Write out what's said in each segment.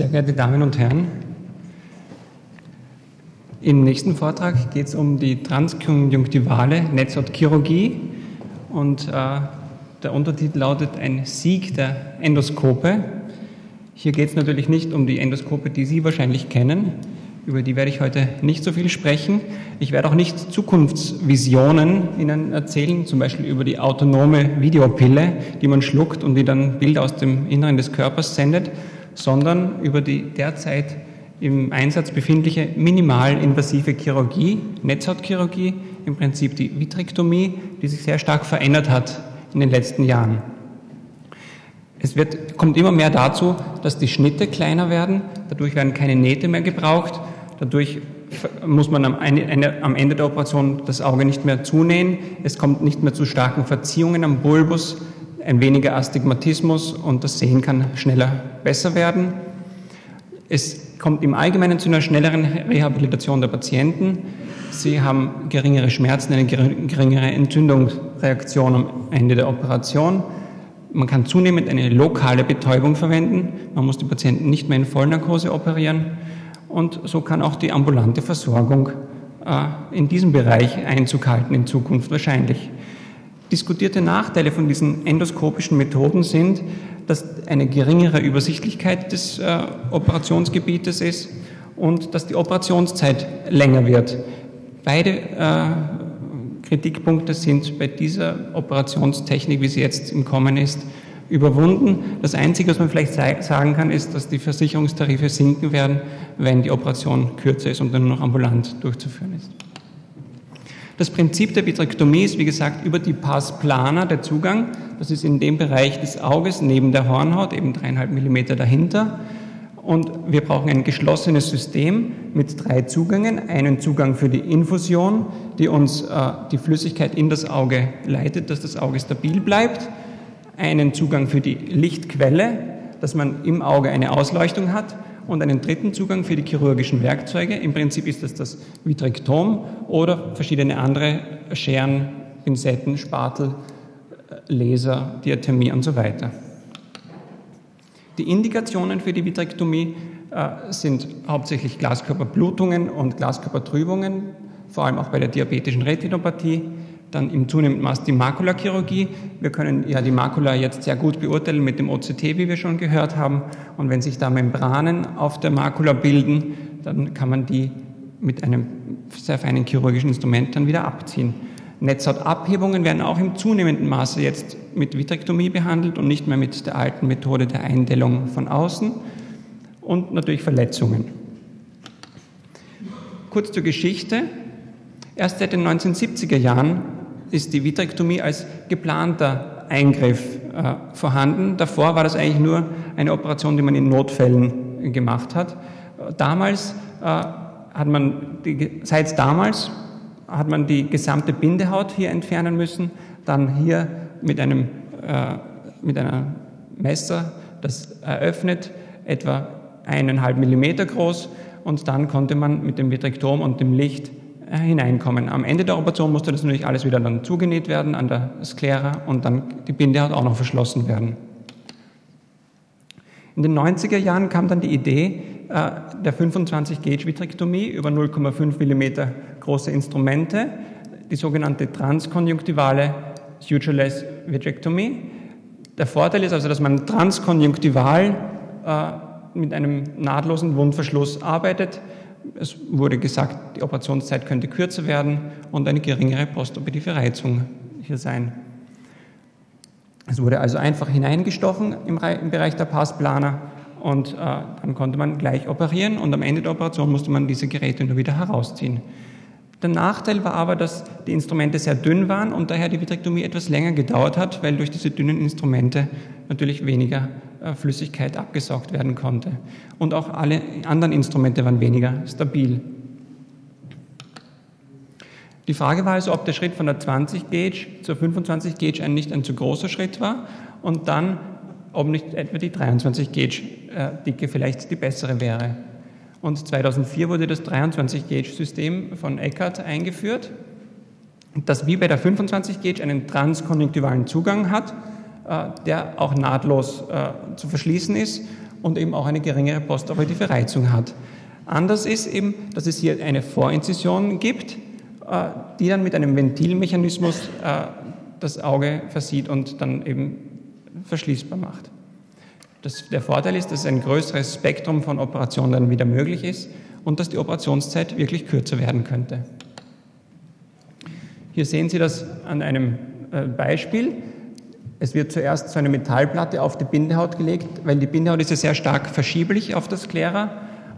Sehr geehrte Damen und Herren, im nächsten Vortrag geht es um die transkonjunktivale Netzhautchirurgie und äh, der Untertitel lautet Ein Sieg der Endoskope. Hier geht es natürlich nicht um die Endoskope, die Sie wahrscheinlich kennen. Über die werde ich heute nicht so viel sprechen. Ich werde auch nicht Zukunftsvisionen Ihnen erzählen, zum Beispiel über die autonome Videopille, die man schluckt und die dann Bilder aus dem Inneren des Körpers sendet, sondern über die derzeit im Einsatz befindliche minimalinvasive Chirurgie, Netzhautchirurgie, im Prinzip die Vitrektomie, die sich sehr stark verändert hat in den letzten Jahren. Es wird, kommt immer mehr dazu, dass die Schnitte kleiner werden, dadurch werden keine Nähte mehr gebraucht, dadurch muss man am Ende der Operation das Auge nicht mehr zunähen, es kommt nicht mehr zu starken Verziehungen am Bulbus, ein weniger Astigmatismus und das Sehen kann schneller besser werden. Es kommt im Allgemeinen zu einer schnelleren Rehabilitation der Patienten. Sie haben geringere Schmerzen, eine geringere Entzündungsreaktion am Ende der Operation. Man kann zunehmend eine lokale Betäubung verwenden. Man muss die Patienten nicht mehr in Vollnarkose operieren. Und so kann auch die ambulante Versorgung äh, in diesem Bereich Einzug halten in Zukunft wahrscheinlich. Diskutierte Nachteile von diesen endoskopischen Methoden sind, dass eine geringere Übersichtlichkeit des äh, Operationsgebietes ist und dass die Operationszeit länger wird. Beide äh, Kritikpunkte sind bei dieser Operationstechnik, wie sie jetzt im Kommen ist, überwunden. Das Einzige, was man vielleicht sagen kann, ist, dass die Versicherungstarife sinken werden, wenn die Operation kürzer ist und dann nur noch ambulant durchzuführen ist. Das Prinzip der Vitrektomie ist, wie gesagt, über die Pars plana der Zugang. Das ist in dem Bereich des Auges neben der Hornhaut, eben dreieinhalb Millimeter dahinter. Und wir brauchen ein geschlossenes System mit drei Zugängen. Einen Zugang für die Infusion, die uns äh, die Flüssigkeit in das Auge leitet, dass das Auge stabil bleibt. Einen Zugang für die Lichtquelle, dass man im Auge eine Ausleuchtung hat und einen dritten Zugang für die chirurgischen Werkzeuge. Im Prinzip ist das das Vitrektom oder verschiedene andere Scheren, Pinzetten, Spatel, Laser, Diathermie und so weiter. Die Indikationen für die Vitrektomie äh, sind hauptsächlich Glaskörperblutungen und Glaskörpertrübungen, vor allem auch bei der diabetischen Retinopathie dann im zunehmenden Maß die Makulachirurgie. Wir können ja die Makula jetzt sehr gut beurteilen mit dem OCT, wie wir schon gehört haben. Und wenn sich da Membranen auf der Makula bilden, dann kann man die mit einem sehr feinen chirurgischen Instrument dann wieder abziehen. Netzhautabhebungen werden auch im zunehmenden Maße jetzt mit Vitrektomie behandelt und nicht mehr mit der alten Methode der Eindellung von außen. Und natürlich Verletzungen. Kurz zur Geschichte. Erst seit den 1970er Jahren ist die Vitrektomie als geplanter Eingriff äh, vorhanden. Davor war das eigentlich nur eine Operation, die man in Notfällen gemacht hat. Damals äh, hat man, die, seit damals hat man die gesamte Bindehaut hier entfernen müssen, dann hier mit einem, äh, mit einem Messer das eröffnet, etwa eineinhalb Millimeter groß, und dann konnte man mit dem Vitrektom und dem Licht hineinkommen. Am Ende der Operation musste das natürlich alles wieder dann zugenäht werden an der Sklera und dann die Bindehaut auch noch verschlossen werden. In den 90er Jahren kam dann die Idee äh, der 25-Gauge-Vitrektomie über 0,5 mm große Instrumente, die sogenannte transkonjunktivale Sutureless Vitrektomie. Der Vorteil ist also, dass man transkonjunktival äh, mit einem nahtlosen Wundverschluss arbeitet. Es wurde gesagt, die Operationszeit könnte kürzer werden und eine geringere postoperative Reizung hier sein. Es wurde also einfach hineingestochen im, Bereich der Passplaner und äh, dann konnte man gleich operieren und am Ende der Operation musste man diese Geräte nur wieder herausziehen. Der Nachteil war aber, dass die Instrumente sehr dünn waren und daher die Vitrektomie etwas länger gedauert hat, weil durch diese dünnen Instrumente natürlich weniger Flüssigkeit abgesaugt werden konnte. Und auch alle anderen Instrumente waren weniger stabil. Die Frage war also, ob der Schritt von der 20 Gauge zur 25 Gauge ein nicht ein zu großer Schritt war und dann, ob nicht etwa die 23 Gauge äh, Dicke vielleicht die bessere wäre. Und 2004 wurde das 23-Gauge-System von Eckert eingeführt, das wie bei der 25-Gauge einen transkonjunktivalen Zugang hat, äh, der auch nahtlos äh, zu verschließen ist und eben auch eine geringere postoperative Reizung hat. Anders ist eben, dass es hier eine Vorinzision gibt, äh, die dann mit einem Ventilmechanismus äh, das Auge versieht und dann eben verschließbar macht. Das, der Vorteil ist, dass ein größeres Spektrum von Operationen dann wieder möglich ist und dass die Operationszeit wirklich kürzer werden könnte. Hier sehen Sie das an einem äh, Beispiel. Es wird zuerst so eine Metallplatte auf die Bindehaut gelegt, weil die Bindehaut ist ja sehr stark verschieblich auf das Sklera.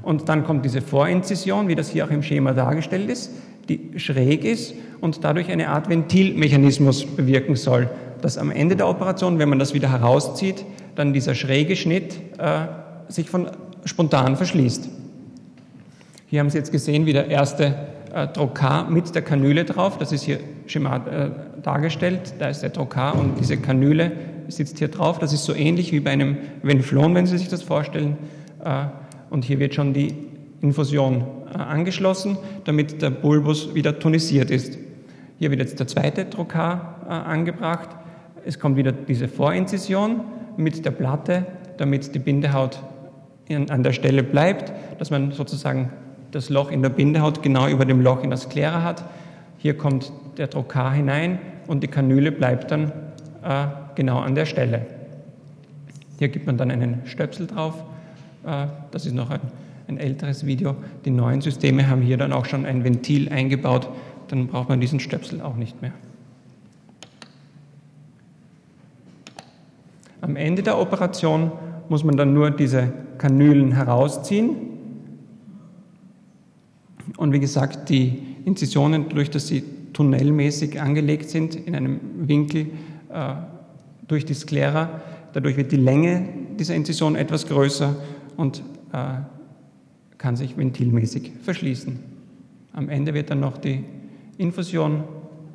Und dann kommt diese Vorinzision, wie das hier auch im Schema dargestellt ist, die schräg ist und dadurch eine Art Ventilmechanismus bewirken soll, dass am Ende der Operation, wenn man das wieder herauszieht, dann dieser schräge Schnitt äh, sich von spontan verschließt. Hier haben Sie jetzt gesehen, wie der erste äh, Trokar mit der Kanüle drauf, das ist hier Schema äh, dargestellt, da ist der Trokar und diese Kanüle sitzt hier drauf. Das ist so ähnlich wie bei einem Venflon, wenn Sie sich das vorstellen. Äh, und hier wird schon die Infusion äh, angeschlossen, damit der Bulbus wieder tonisiert ist. Hier wird jetzt der zweite Trokar äh, angebracht. Es kommt wieder diese Vorinzision mit der Platte, damit die Bindehaut in, an der Stelle bleibt, dass man sozusagen das Loch in der Bindehaut genau über dem Loch in das Sklera hat. Hier kommt der Trokar hinein und die Kanüle bleibt dann äh, genau an der Stelle. Hier gibt man dann einen Stöpsel drauf. Äh, das ist noch ein, ein älteres Video. Die neuen Systeme haben hier dann auch schon ein Ventil eingebaut. Dann braucht man diesen Stöpsel auch nicht mehr. Am Ende der Operation muss man dann nur diese Kanülen herausziehen. Und wie gesagt, die Inzisionen, durch dass sie tunnelmäßig angelegt sind, in einem Winkel äh, durch die Sklera, dadurch wird die Länge dieser Inzision etwas größer und äh, kann sich ventilmäßig verschließen. Am Ende wird dann noch die Infusion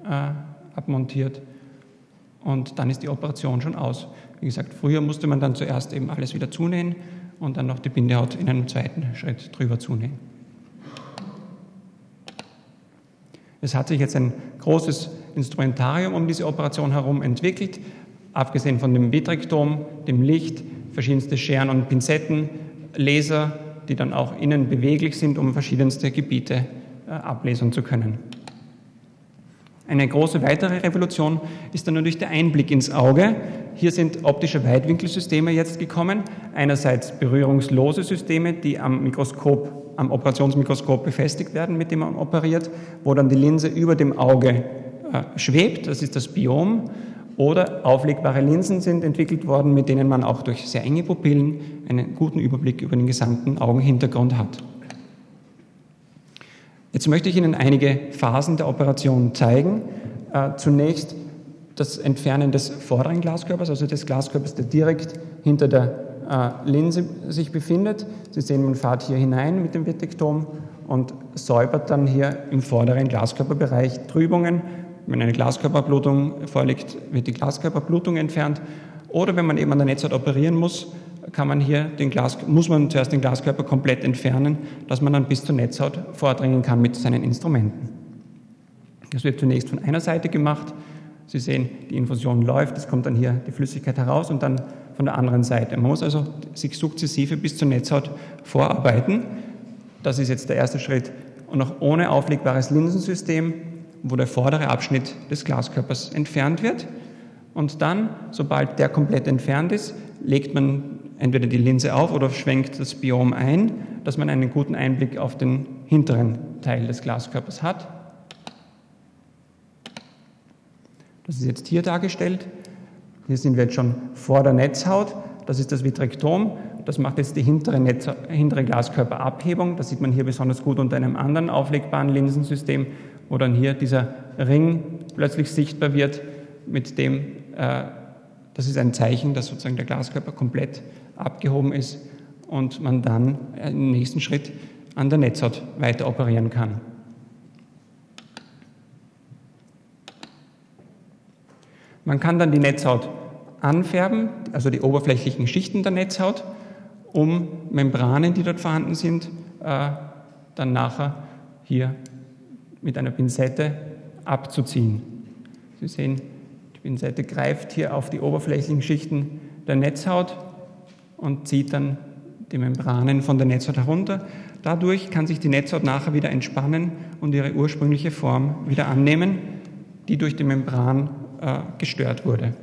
äh, abmontiert und dann ist die Operation schon aus. Wie gesagt, früher musste man dann zuerst eben alles wieder zunähen und dann noch die Bindehaut in einem zweiten Schritt drüber zunähen. Es hat sich jetzt ein großes Instrumentarium um diese Operation herum entwickelt, abgesehen von dem Vitrektom, dem Licht, verschiedenste Scheren und Pinzetten, Laser, die dann auch innen beweglich sind, um verschiedenste Gebiete äh, ablesen zu können. Eine große weitere Revolution ist dann natürlich der Einblick ins Auge. Hier sind optische Weitwinkelsysteme jetzt gekommen. Einerseits berührungslose Systeme, die am Mikroskop, am Operationsmikroskop befestigt werden, mit dem man operiert, wo dann die Linse über dem Auge äh, schwebt. Das ist das Biom. Oder auflegbare Linsen sind entwickelt worden, mit denen man auch durch sehr enge Pupillen einen guten Überblick über den gesamten Augenhintergrund hat. Jetzt möchte ich Ihnen einige Phasen der Operation zeigen. Äh, zunächst das Entfernen des vorderen Glaskörpers, also des Glaskörpers, der direkt hinter der Linse sich befindet. Sie sehen, man fährt hier hinein mit dem Vitektom und säubert dann hier im vorderen Glaskörperbereich Trübungen wenn eine Glaskörperblutung vorliegt, wird die Glaskörperblutung entfernt. Oder wenn man eben an der Netzhaut operieren muss, kann man hier den Glas, muss man zuerst den Glaskörper komplett entfernen, dass man dann bis zur Netzhaut vordringen kann mit seinen Instrumenten. Das wird zunächst von einer Seite gemacht. Sie sehen, die Infusion läuft, es kommt dann hier die Flüssigkeit heraus und dann von der anderen Seite. Man muss also sich sukzessive bis zur Netzhaut vorarbeiten. Das ist jetzt der erste Schritt. Und auch ohne auflegbares Linsensystem wo der vordere Abschnitt des Glaskörpers entfernt wird. Und dann, sobald der komplett entfernt ist, legt man entweder die Linse auf oder schwenkt das Biom ein, dass man einen guten Einblick auf den hinteren Teil des Glaskörpers hat. Das ist jetzt hier dargestellt. Hier sind wir jetzt schon vor der Netzhaut. Das ist das Vitrektom. Das macht jetzt die hintere, Netz, hintere Glaskörperabhebung. Das sieht man hier besonders gut unter einem anderen auflegbaren Linsensystem, wo dann hier dieser Ring plötzlich sichtbar wird, mit dem, äh, das ist ein Zeichen, dass sozusagen der Glaskörper komplett abgehoben ist und man dann im nächsten Schritt an der Netzhaut weiter operieren kann. Man kann dann die Netzhaut anfärben, also die oberflächlichen Schichten der Netzhaut, um Membranen, die dort vorhanden sind, äh, dann nachher hier mit einer Pinzette abzuziehen. Sie sehen, die Pinzette greift hier auf die oberflächlichen Schichten der Netzhaut und zieht dann die Membranen von der Netzhaut herunter. Dadurch kann sich die Netzhaut nachher wieder entspannen und ihre ursprüngliche Form wieder annehmen, die durch die Membran äh, gestört wurde.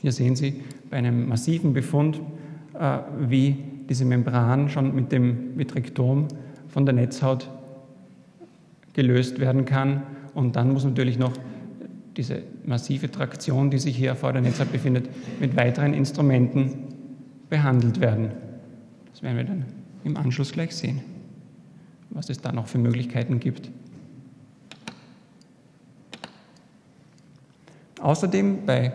Hier sehen Sie bei einem massiven Befund, äh, wie diese Membran schon mit dem Vitrektom von der Netzhaut gelöst werden kann. Und dann muss natürlich noch diese massive Traktion, die sich hier vor der Netzhaut befindet, mit weiteren Instrumenten behandelt werden. Das werden wir dann im Anschluss gleich sehen, was es da noch für Möglichkeiten gibt. Außerdem bei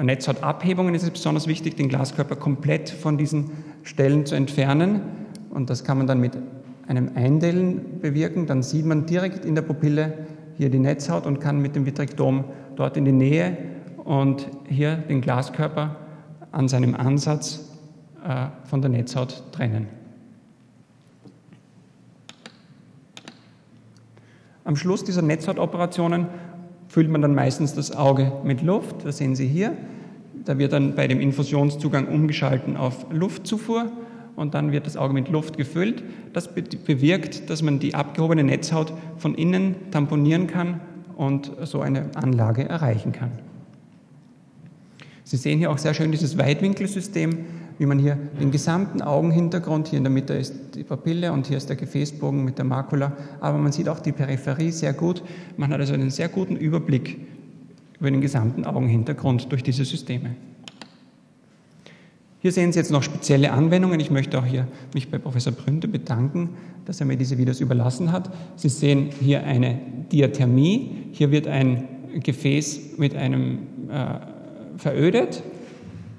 Netzhautabhebungen ist es besonders wichtig, den Glaskörper komplett von diesen Stellen zu entfernen. Und das kann man dann mit einem Eindellen bewirken. Dann sieht man direkt in der Pupille hier die Netzhaut und kann mit dem Vitrektom dort in die Nähe und hier den Glaskörper an seinem Ansatz äh, von der Netzhaut trennen. Am Schluss dieser Netzhautoperationen füllt man dann meistens das Auge mit Luft. Das sehen Sie hier. Da wird dann bei dem Infusionszugang umgeschalten auf Luftzufuhr und dann wird das Auge mit Luft gefüllt. Das bewirkt, dass man die abgehobene Netzhaut von innen tamponieren kann und so eine Anlage erreichen kann. Sie sehen hier auch sehr schön dieses Weitwinkelsystem, wie man hier den gesamten Augenhintergrund, hier in der Mitte ist die Papille und hier ist der Gefäßbogen mit der Makula, aber man sieht auch die Peripherie sehr gut. Man hat also einen sehr guten Überblick über den gesamten Augenhintergrund durch diese Systeme. Hier sehen Sie jetzt noch spezielle Anwendungen. Ich möchte auch hier mich bei Professor Brünte bedanken, dass er mir diese Videos überlassen hat. Sie sehen hier eine Diathermie. Hier wird ein Gefäß mit einem äh, verödet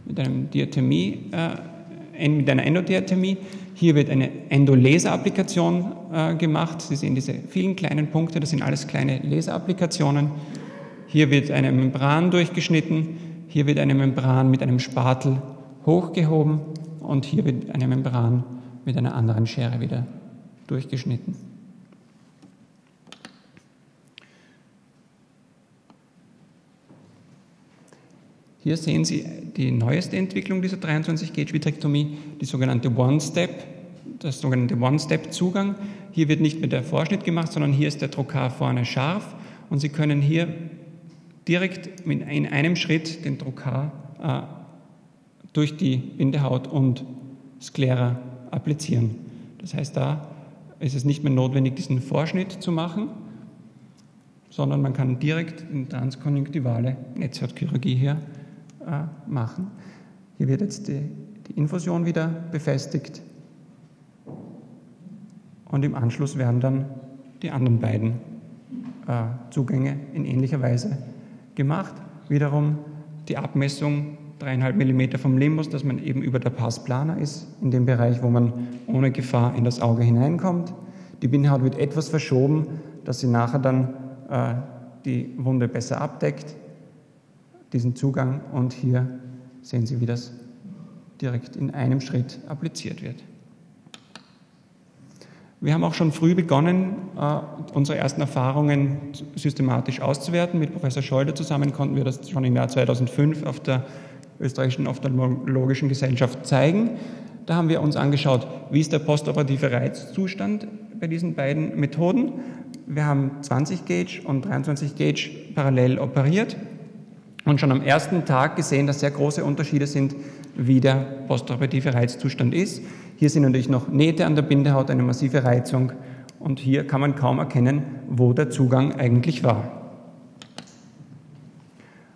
mit, einem Diathermie, äh, mit einer Endodiathermie. Hier wird eine Endolaser-Applikation äh, gemacht. Sie sehen diese vielen kleinen Punkte, das sind alles kleine Laserapplikationen. Hier wird eine Membran durchgeschnitten, hier wird eine Membran mit einem Spatel hochgehoben und hier wird eine Membran mit einer anderen Schere wieder durchgeschnitten. Hier sehen Sie die neueste Entwicklung dieser 23-Gauge-Vitrektomie, die sogenannte One-Step, das sogenannte One-Step-Zugang. Hier wird nicht mehr der Vorschnitt gemacht, sondern hier ist der Trokar vorne scharf und Sie können hier direkt in einem Schritt den Trokar äh, durch die Bindehaut und Sklera applizieren. Das heißt, da ist es nicht mehr notwendig, diesen Vorschnitt zu machen, sondern man kann direkt in transkonjunktivale Netzhautchirurgie hier äh, machen. Hier wird jetzt die, die Infusion wieder befestigt und im Anschluss werden dann die anderen beiden äh, Zugänge in ähnlicher Weise gemacht. Wiederum die Abmessung 3,5 mm vom Limbus, dass man eben über der Pars plana ist, in dem Bereich, wo man ohne Gefahr in das Auge hineinkommt. Die Bindehaut wird etwas verschoben, dass sie nachher dann äh, die Wunde besser abdeckt diesen Zugang und hier sehen Sie, wie das direkt in einem Schritt appliziert wird. Wir haben auch schon früh begonnen, äh, unsere ersten Erfahrungen systematisch auszuwerten. Mit Professor Scholder zusammen konnten wir das schon im Jahr 2005 auf der Österreichischen Ophthalmologischen Gesellschaft zeigen. Da haben wir uns angeschaut, wie ist der postoperative Reizzustand bei diesen beiden Methoden. Wir haben 20 Gauge und 23 Gauge parallel operiert und schon am ersten Tag gesehen, dass sehr große Unterschiede sind, wie der postoperative Reizzustand ist. Hier sind natürlich noch Nähte an der Bindehaut, eine massive Reizung und hier kann man kaum erkennen, wo der Zugang eigentlich war.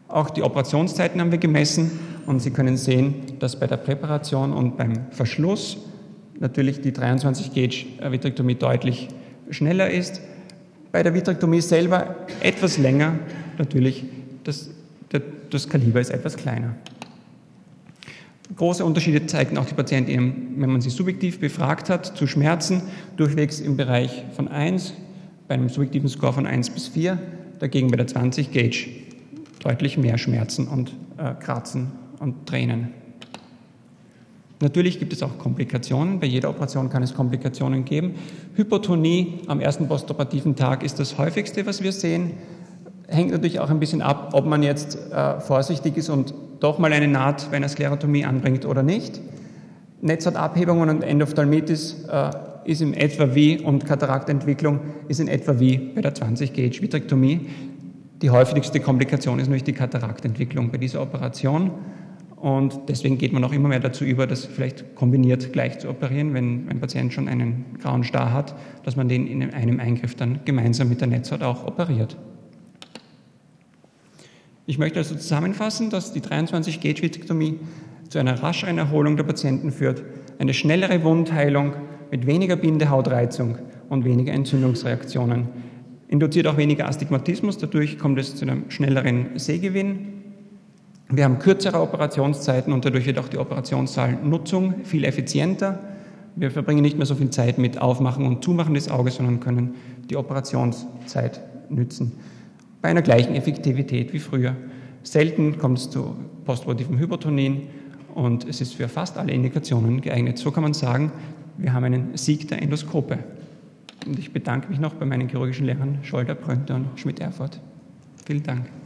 Auch die Operationszeiten haben wir gemessen und Sie können sehen, dass bei der Präparation und beim Verschluss natürlich die 23 Gauge Vitrektomie deutlich schneller ist. Bei der Vitrektomie selber etwas länger, natürlich das das Kaliber ist etwas kleiner. Große Unterschiede zeigten auch die Patienten, wenn man sie subjektiv befragt hat, zu Schmerzen, durchwegs im Bereich von 1, bei einem subjektiven Score von 1 bis 4, dagegen bei der 20 Gauge deutlich mehr Schmerzen und äh, Kratzen und Tränen. Natürlich gibt es auch Komplikationen. Bei jeder Operation kann es Komplikationen geben. Hypotonie am ersten postoperativen Tag ist das häufigste, was wir sehen hängt natürlich auch ein bisschen ab, ob man jetzt äh, vorsichtig ist und doch mal eine Naht bei einer Sklerotomie anbringt oder nicht. Netzhautabhebungen und Endophthalmitis äh, ist in etwa wie, und Kataraktentwicklung ist in etwa wie bei der 20-Gauge-Vitrektomie. Die häufigste Komplikation ist nämlich die Kataraktentwicklung bei dieser Operation. Und deswegen geht man auch immer mehr dazu über, das vielleicht kombiniert gleich zu operieren, wenn ein Patient schon einen grauen Star hat, dass man den in einem Eingriff dann gemeinsam mit der Netzhaut auch operiert. Ich möchte also zusammenfassen, dass die 23-Gauge-Vitrektomie zu einer rascheren Erholung der Patienten führt, eine schnellere Wundheilung mit weniger Bindehautreizung und weniger Entzündungsreaktionen. Induziert auch weniger Astigmatismus, dadurch kommt es zu einem schnelleren Sehgewinn. Wir haben kürzere Operationszeiten und dadurch wird auch die Operationssaalnutzung viel effizienter. Wir verbringen nicht mehr so viel Zeit mit Aufmachen und Zumachen des Auges, sondern können die Operationszeit nützen. Bei einer gleichen Effektivität wie früher. Selten kommt es zu postoperativem Hypotonin und es ist für fast alle Indikationen geeignet. So kann man sagen, wir haben einen Sieg der Endoskope. Und ich bedanke mich noch bei meinen chirurgischen Lehrern Scholder, Brönter und Schmidt-Erfurt. Vielen Dank.